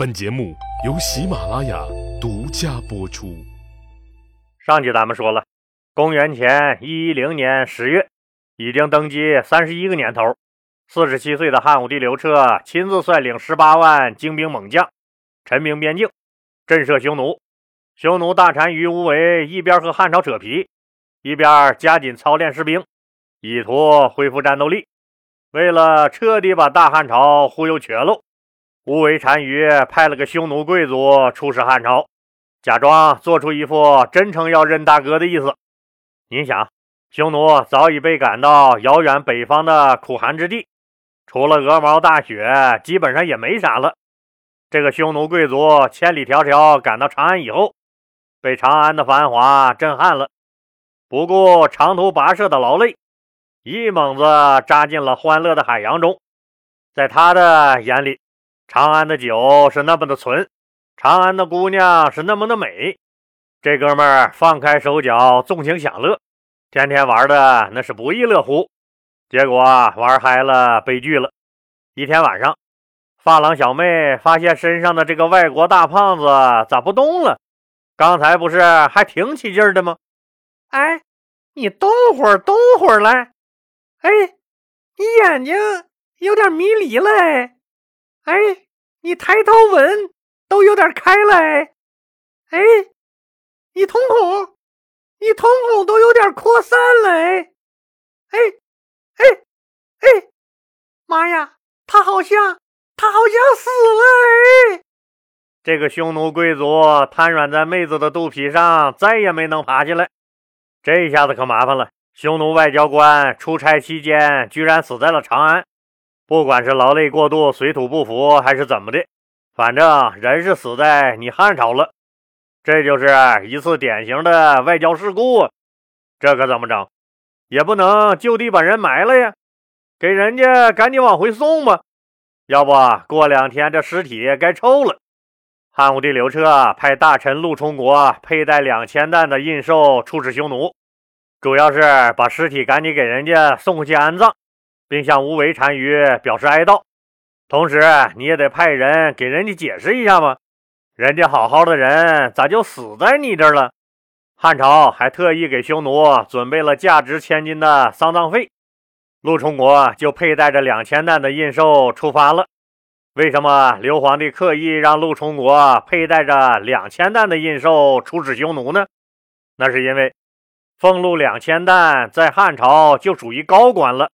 本节目由喜马拉雅独家播出。上集咱们说了，公元前一一零年十月，已经登基三十一个年头，四十七岁的汉武帝刘彻亲自率领十八万精兵猛将，陈兵边境，震慑匈奴。匈奴大单于无为一边和汉朝扯皮，一边加紧操练士兵，以图恢复战斗力。为了彻底把大汉朝忽悠瘸喽。无为单于派了个匈奴贵族出使汉朝，假装做出一副真诚要认大哥的意思。您想，匈奴早已被赶到遥远北方的苦寒之地，除了鹅毛大雪，基本上也没啥了。这个匈奴贵族千里迢迢赶到长安以后，被长安的繁华震撼了，不顾长途跋涉的劳累，一猛子扎进了欢乐的海洋中。在他的眼里，长安的酒是那么的纯，长安的姑娘是那么的美，这哥们儿放开手脚，纵情享乐，天天玩的那是不亦乐乎。结果玩嗨了，悲剧了。一天晚上，发廊小妹发现身上的这个外国大胖子咋不动了？刚才不是还挺起劲的吗？哎，你动会儿，动会儿来。哎，你眼睛有点迷离了。哎，哎你抬头纹都有点开了，哎，哎你瞳孔，你瞳孔都有点扩散了，哎，哎，哎，妈呀，他好像，他好像死了，哎，这个匈奴贵族瘫软在妹子的肚皮上，再也没能爬起来，这下子可麻烦了。匈奴外交官出差期间，居然死在了长安。不管是劳累过度、水土不服，还是怎么的，反正人是死在你汉朝了，这就是一次典型的外交事故。这可怎么整？也不能就地把人埋了呀，给人家赶紧往回送吧。要不过两天这尸体该臭了。汉武帝刘彻派大臣陆冲国佩戴两千担的印绶出使匈奴，主要是把尸体赶紧给人家送回去安葬。并向无为单于表示哀悼，同时你也得派人给人家解释一下嘛，人家好好的人咋就死在你这儿了？汉朝还特意给匈奴准备了价值千金的丧葬费，陆冲国就佩戴着两千担的印绶出发了。为什么刘皇帝刻意让陆冲国佩戴着两千担的印绶出使匈奴呢？那是因为俸禄两千担在汉朝就属于高官了。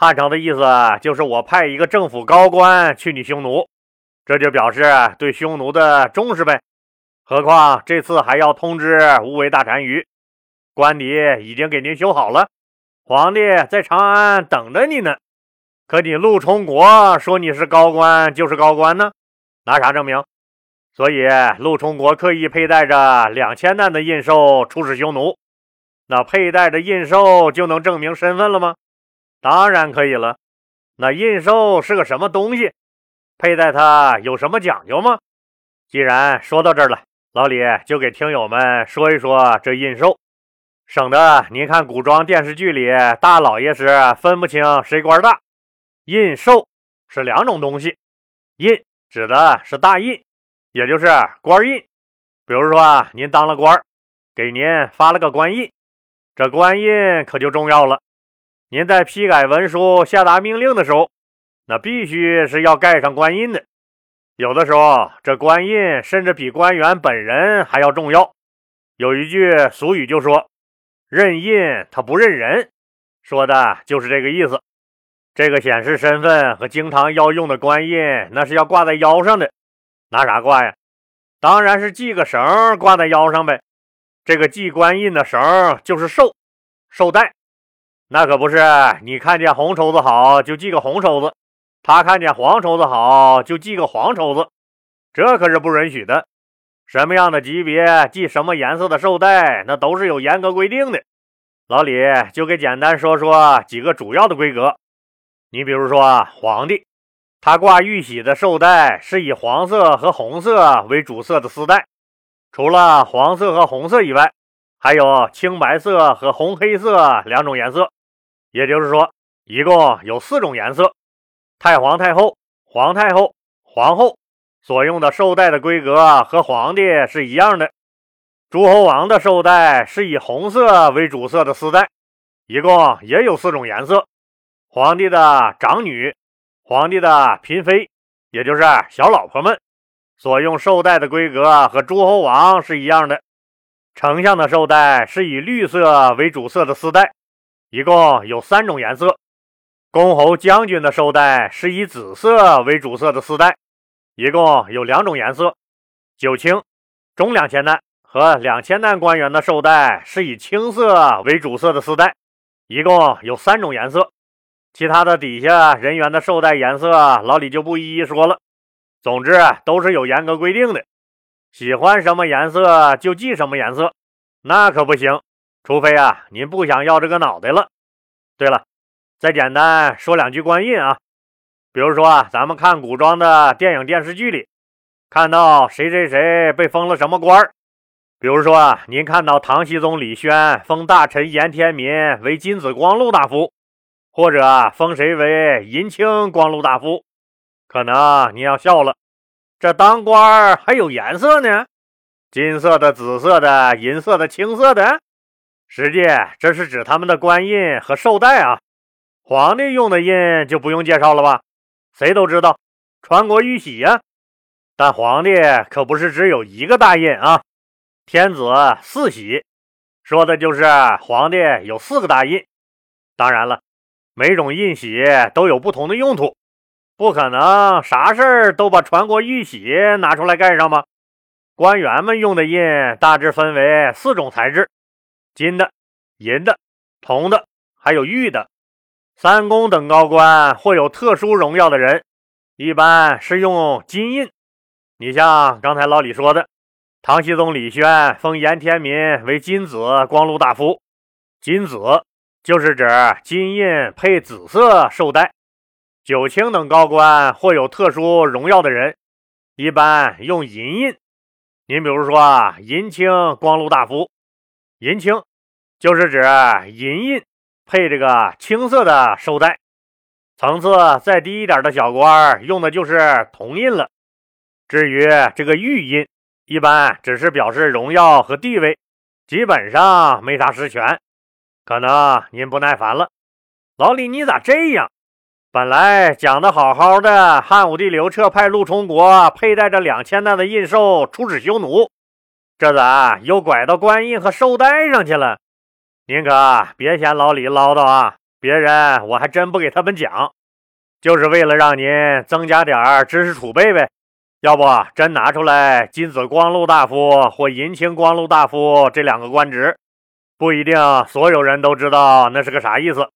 汉朝的意思就是我派一个政府高官去你匈奴，这就表示对匈奴的重视呗。何况这次还要通知无为大单于，官邸已经给您修好了，皇帝在长安等着你呢。可你陆冲国说你是高官就是高官呢，拿啥证明？所以陆冲国刻意佩戴着两千担的印绶出使匈奴，那佩戴着印绶就能证明身份了吗？当然可以了，那印绶是个什么东西？佩戴它有什么讲究吗？既然说到这儿了，老李就给听友们说一说这印绶，省得您看古装电视剧里大老爷时分不清谁官大。印绶是两种东西，印指的是大印，也就是官印。比如说啊您当了官，给您发了个官印，这官印可就重要了。您在批改文书、下达命令的时候，那必须是要盖上官印的。有的时候，这官印甚至比官员本人还要重要。有一句俗语就说：“认印他不认人”，说的就是这个意思。这个显示身份和经常要用的官印，那是要挂在腰上的。拿啥挂呀？当然是系个绳挂在腰上呗。这个系官印的绳就是绶，绶带。那可不是，你看见红绸子好就系个红绸子，他看见黄绸子好就系个黄绸子，这可是不允许的。什么样的级别系什么颜色的绶带，那都是有严格规定的。老李就给简单说说几个主要的规格。你比如说啊皇帝，他挂玉玺的绶带是以黄色和红色为主色的丝带，除了黄色和红色以外，还有青白色和红黑色两种颜色。也就是说，一共有四种颜色：太皇太后、皇太后、皇后、所用的绶带的规格和皇帝是一样的。诸侯王的绶带是以红色为主色的丝带，一共也有四种颜色。皇帝的长女、皇帝的嫔妃，也就是小老婆们，所用绶带的规格和诸侯王是一样的。丞相的绶带是以绿色为主色的丝带，一共有三种颜色。公侯将军的绶带是以紫色为主色的丝带。一共有两种颜色，九卿、中两千担和两千担官员的绶带是以青色为主色的丝带，一共有三种颜色。其他的底下人员的绶带颜色，老李就不一一说了。总之都是有严格规定的，喜欢什么颜色就系什么颜色，那可不行，除非啊您不想要这个脑袋了。对了，再简单说两句官印啊。比如说啊，咱们看古装的电影、电视剧里，看到谁谁谁被封了什么官儿。比如说啊，您看到唐僖宗李轩封大臣严天民为金紫光禄大夫，或者封谁为银青光禄大夫，可能您要笑了，这当官儿还有颜色呢？金色的、紫色的、银色的、青色的，实际这是指他们的官印和绶带啊。皇帝用的印就不用介绍了吧？谁都知道，传国玉玺呀，但皇帝可不是只有一个大印啊，天子四玺，说的就是皇帝有四个大印。当然了，每种印玺都有不同的用途，不可能啥事儿都把传国玉玺拿出来盖上吧？官员们用的印大致分为四种材质：金的、银的、铜的，还有玉的。三公等高官或有特殊荣耀的人，一般是用金印。你像刚才老李说的，唐僖宗李轩封严天民为金紫光禄大夫，金紫就是指金印配紫色绶带。九卿等高官或有特殊荣耀的人，一般用银印。您比如说啊，银青光禄大夫，银青就是指银印。配这个青色的绶带，层次再低一点的小官用的就是铜印了。至于这个玉印，一般只是表示荣耀和地位，基本上没啥实权。可能您不耐烦了，老李你咋这样？本来讲的好好的，汉武帝刘彻派陆冲国佩戴着两千担的印绶出使匈奴，这咋又拐到官印和绶带上去了？您可别嫌老李唠叨啊！别人我还真不给他们讲，就是为了让您增加点知识储备呗。要不真拿出来金紫光禄大夫或银青光禄大夫这两个官职，不一定所有人都知道那是个啥意思。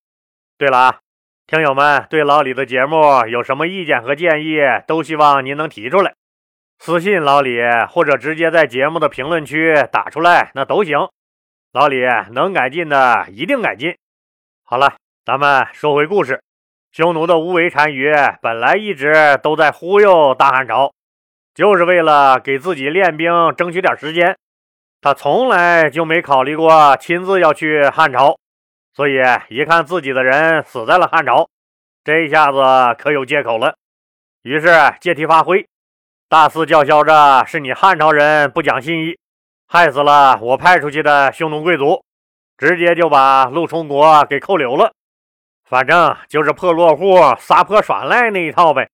对了啊，听友们对老李的节目有什么意见和建议，都希望您能提出来，私信老李或者直接在节目的评论区打出来，那都行。老李能改进的一定改进。好了，咱们说回故事。匈奴的无为单于本来一直都在忽悠大汉朝，就是为了给自己练兵争取点时间。他从来就没考虑过亲自要去汉朝，所以一看自己的人死在了汉朝，这一下子可有借口了。于是借题发挥，大肆叫嚣着是你汉朝人不讲信义。害死了我派出去的匈奴贵族，直接就把陆冲国给扣留了。反正就是破落户、撒泼耍赖那一套呗。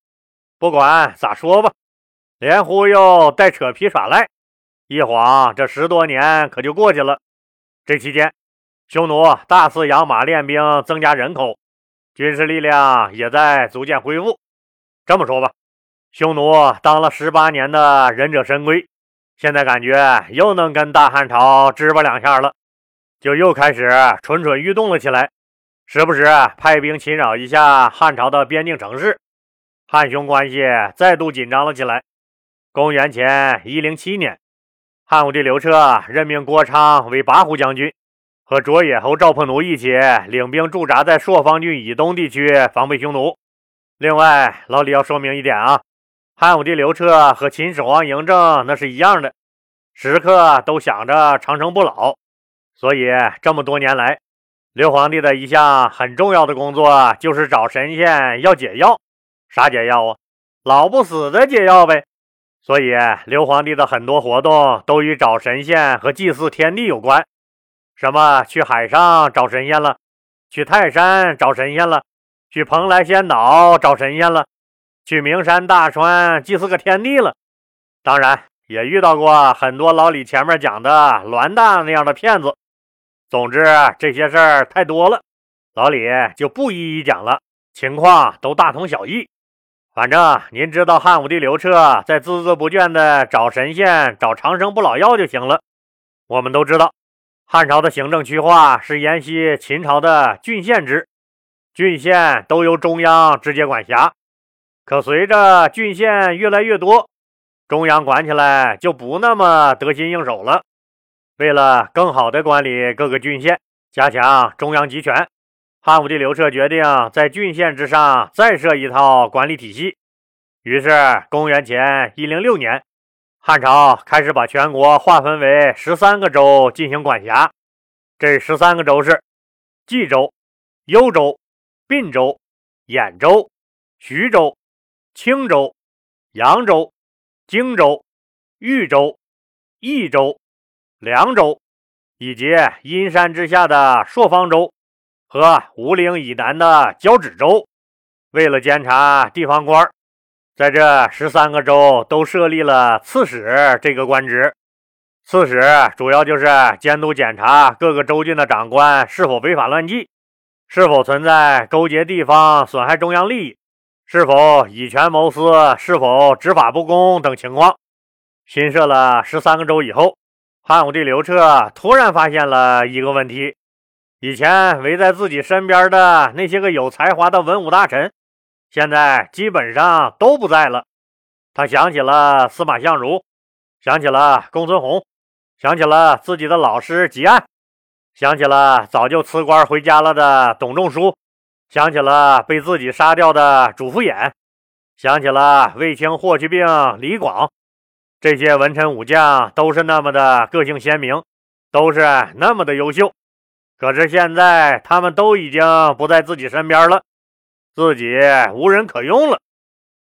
不管咋说吧，连忽悠带扯皮耍赖，一晃这十多年可就过去了。这期间，匈奴大肆养马练兵，增加人口，军事力量也在逐渐恢复。这么说吧，匈奴当了十八年的忍者神龟。现在感觉又能跟大汉朝支吧两下了，就又开始蠢蠢欲动了起来，时不时派兵侵扰一下汉朝的边境城市，汉匈关系再度紧张了起来。公元前一零七年，汉武帝刘彻任命郭昌为拔胡将军，和卓野侯赵破奴一起领兵驻扎在朔方郡以东地区防备匈奴。另外，老李要说明一点啊。汉武帝刘彻和秦始皇嬴政那是一样的，时刻都想着长生不老，所以这么多年来，刘皇帝的一项很重要的工作就是找神仙要解药。啥解药啊？老不死的解药呗。所以刘皇帝的很多活动都与找神仙和祭祀天地有关。什么去海上找神仙了，去泰山找神仙了，去蓬莱仙岛找神仙了，去名山大川祭祀个天地了。当然也遇到过很多老李前面讲的栾大那样的骗子。总之这些事儿太多了，老李就不一一讲了，情况都大同小异。反正您知道汉武帝刘彻在孜孜不倦地找神仙、找长生不老药就行了。我们都知道。汉朝的行政区划是沿袭秦朝的郡县制，郡县都由中央直接管辖。可随着郡县越来越多，中央管起来就不那么得心应手了。为了更好地管理各个郡县，加强中央集权，汉武帝刘彻决定在郡县之上再设一套管理体系。于是，公元前一零六年。汉朝开始把全国划分为十三个州进行管辖，这十三个州是冀州、幽州、并州、兖州、徐州、青州、扬州、荆州、豫州、益州、凉州，以及阴山之下的朔方州和吴陵以南的交趾州。为了监察地方官在这十三个州都设立了刺史这个官职，刺史主要就是监督检查各个州郡的长官是否违法乱纪，是否存在勾结地方损害中央利益，是否以权谋私，是否执法不公等情况。新设了十三个州以后，汉武帝刘彻突然发现了一个问题：以前围在自己身边的那些个有才华的文武大臣。现在基本上都不在了。他想起了司马相如，想起了公孙弘，想起了自己的老师汲黯，想起了早就辞官回家了的董仲舒，想起了被自己杀掉的主父偃，想起了卫青、霍去病、李广。这些文臣武将都是那么的个性鲜明，都是那么的优秀。可是现在他们都已经不在自己身边了。自己无人可用了，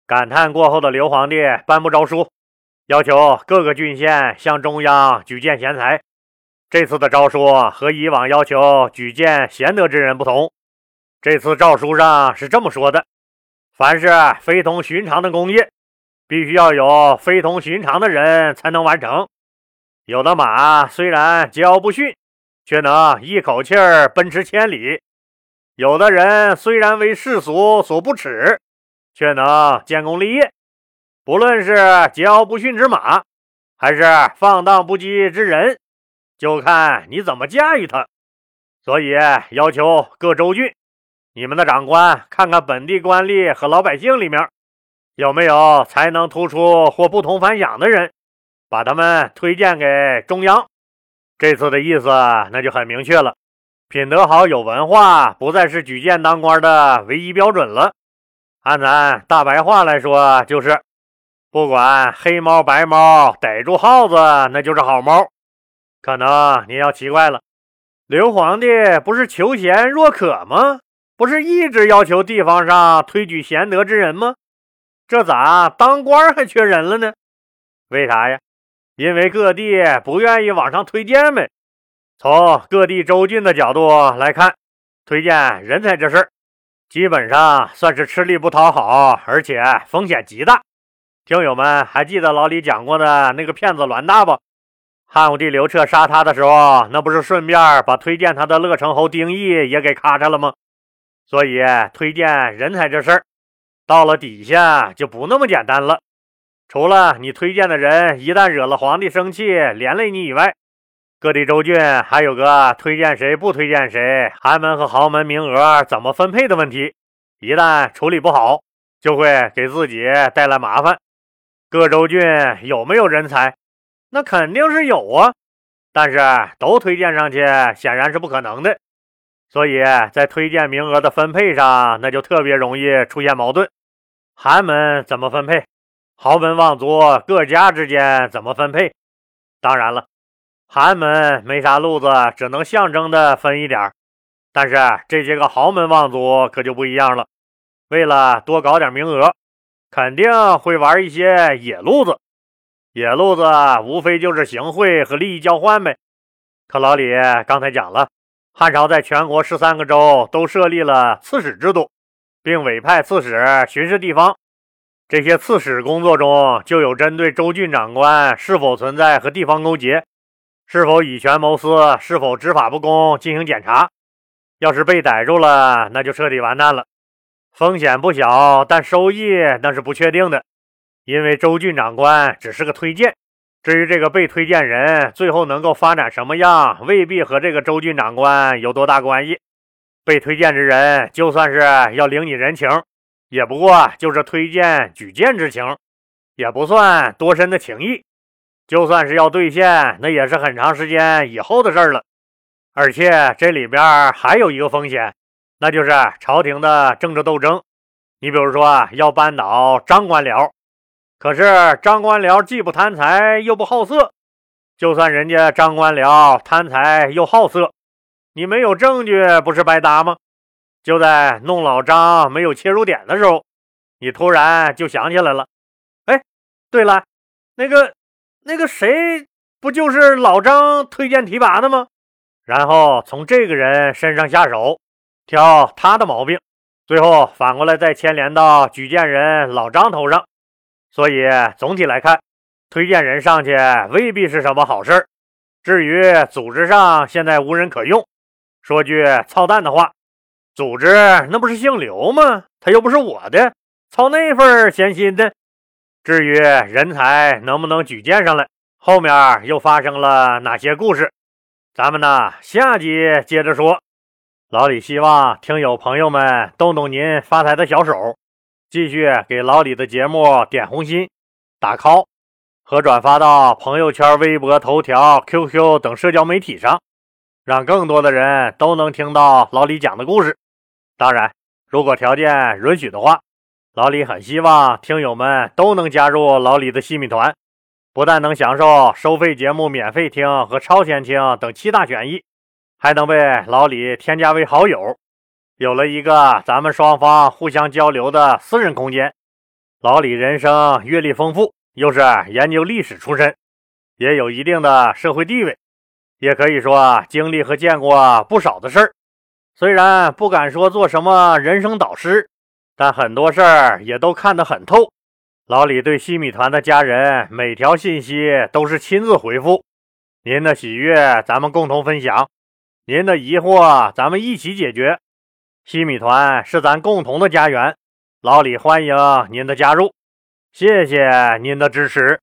感叹过后的刘皇帝颁布诏书，要求各个郡县向中央举荐贤才。这次的诏书和以往要求举荐贤德之人不同，这次诏书上是这么说的：凡是非同寻常的工业，必须要有非同寻常的人才能完成。有的马虽然桀骜不驯，却能一口气儿奔驰千里。有的人虽然为世俗所不齿，却能建功立业。不论是桀骜不驯之马，还是放荡不羁之人，就看你怎么驾驭他。所以要求各州郡，你们的长官看看本地官吏和老百姓里面有没有才能突出或不同凡响的人，把他们推荐给中央。这次的意思那就很明确了。品德好、有文化，不再是举荐当官的唯一标准了。按咱大白话来说，就是不管黑猫白猫，逮住耗子那就是好猫。可能你要奇怪了，刘皇帝不是求贤若渴吗？不是一直要求地方上推举贤德之人吗？这咋当官还缺人了呢？为啥呀？因为各地不愿意往上推荐呗。从各地州郡的角度来看，推荐人才这事儿，基本上算是吃力不讨好，而且风险极大。听友们还记得老李讲过的那个骗子栾大不？汉武帝刘彻杀他的时候，那不是顺便把推荐他的乐成侯丁义也给咔嚓了吗？所以推荐人才这事儿，到了底下就不那么简单了。除了你推荐的人一旦惹了皇帝生气，连累你以外，各地州郡还有个推荐谁不推荐谁，寒门和豪门名额怎么分配的问题，一旦处理不好，就会给自己带来麻烦。各州郡有没有人才？那肯定是有啊，但是都推荐上去显然是不可能的，所以在推荐名额的分配上，那就特别容易出现矛盾。寒门怎么分配？豪门望族各家之间怎么分配？当然了。寒门没啥路子，只能象征的分一点但是这些个豪门望族可就不一样了，为了多搞点名额，肯定会玩一些野路子。野路子无非就是行贿和利益交换呗。可老李刚才讲了，汉朝在全国十三个州都设立了刺史制度，并委派刺史巡视地方。这些刺史工作中就有针对州郡长官是否存在和地方勾结，是否以权谋私，是否执法不公进行检查。要是被逮住了，那就彻底完蛋了，风险不小，但收益那是不确定的，因为州郡长官只是个推荐，至于这个被推荐人最后能够发展什么样，未必和这个州郡长官有多大关系。被推荐之人就算是要领你人情，也不过就是推荐举荐之情，也不算多深的情谊。就算是要兑现，那也是很长时间以后的事儿了。而且这里边还有一个风险，那就是朝廷的政治斗争。你比如说要扳倒张官僚，可是张官僚既不贪财又不好色，就算人家张官僚贪财又好色，你没有证据不是白搭吗？就在弄老张没有切入点的时候，你突然就想起来了，哎，对了，那个那个谁不就是老张推荐提拔的吗？然后从这个人身上下手，挑他的毛病，最后反过来再牵连到举荐人老张头上。所以总体来看，推荐人上去未必是什么好事儿。至于组织上现在无人可用，说句操蛋的话，组织那不是姓刘吗？他又不是我的，操那份闲心的。至于人才能不能举荐上来，后面又发生了哪些故事？咱们呢，下集接着说。老李希望听友朋友们动动您发财的小手，继续给老李的节目点红心、打 call 和转发到朋友圈、微博、头条、QQ 等社交媒体上，让更多的人都能听到老李讲的故事。当然，如果条件允许的话，老李很希望听友们都能加入老李的西米团。不但能享受收费节目免费听和超前听等七大权益，还能被老李添加为好友，有了一个咱们双方互相交流的私人空间。老李人生阅历丰富，又是研究历史出身，也有一定的社会地位，也可以说经历和见过不少的事儿。虽然不敢说做什么人生导师，但很多事儿也都看得很透。老李对西米团的家人每条信息都是亲自回复，您的喜悦咱们共同分享，您的疑惑咱们一起解决。西米团是咱共同的家园，老李欢迎您的加入，谢谢您的支持。